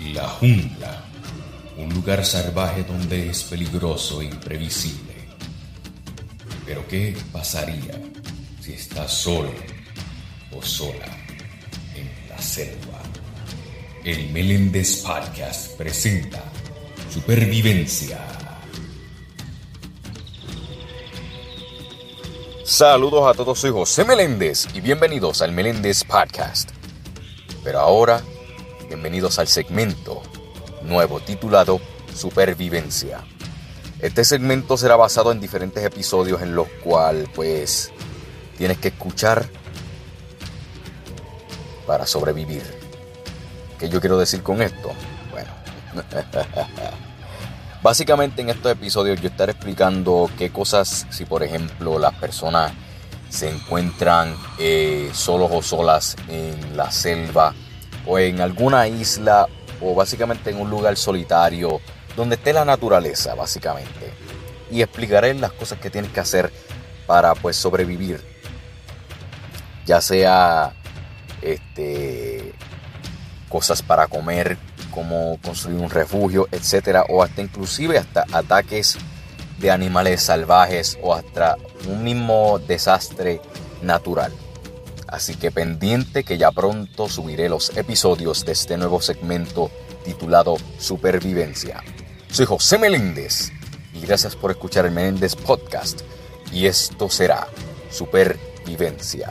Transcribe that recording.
La jungla, un lugar salvaje donde es peligroso e imprevisible. Pero ¿qué pasaría si estás solo o sola en la selva? El Meléndez Podcast presenta Supervivencia. Saludos a todos, soy José Meléndez y bienvenidos al Meléndez Podcast. Pero ahora, bienvenidos al segmento nuevo titulado Supervivencia. Este segmento será basado en diferentes episodios en los cuales pues tienes que escuchar para sobrevivir. ¿Qué yo quiero decir con esto? Bueno, básicamente en estos episodios yo estaré explicando qué cosas si por ejemplo las personas se encuentran eh, solos o solas en la selva o en alguna isla o básicamente en un lugar solitario donde esté la naturaleza básicamente. Y explicaré las cosas que tienes que hacer para pues sobrevivir. Ya sea este cosas para comer como construir un refugio etcétera o hasta inclusive hasta ataques de animales salvajes o hasta un mismo desastre natural Así que pendiente que ya pronto subiré los episodios de este nuevo segmento titulado Supervivencia. Soy José Meléndez y gracias por escuchar el Meléndez Podcast. Y esto será Supervivencia.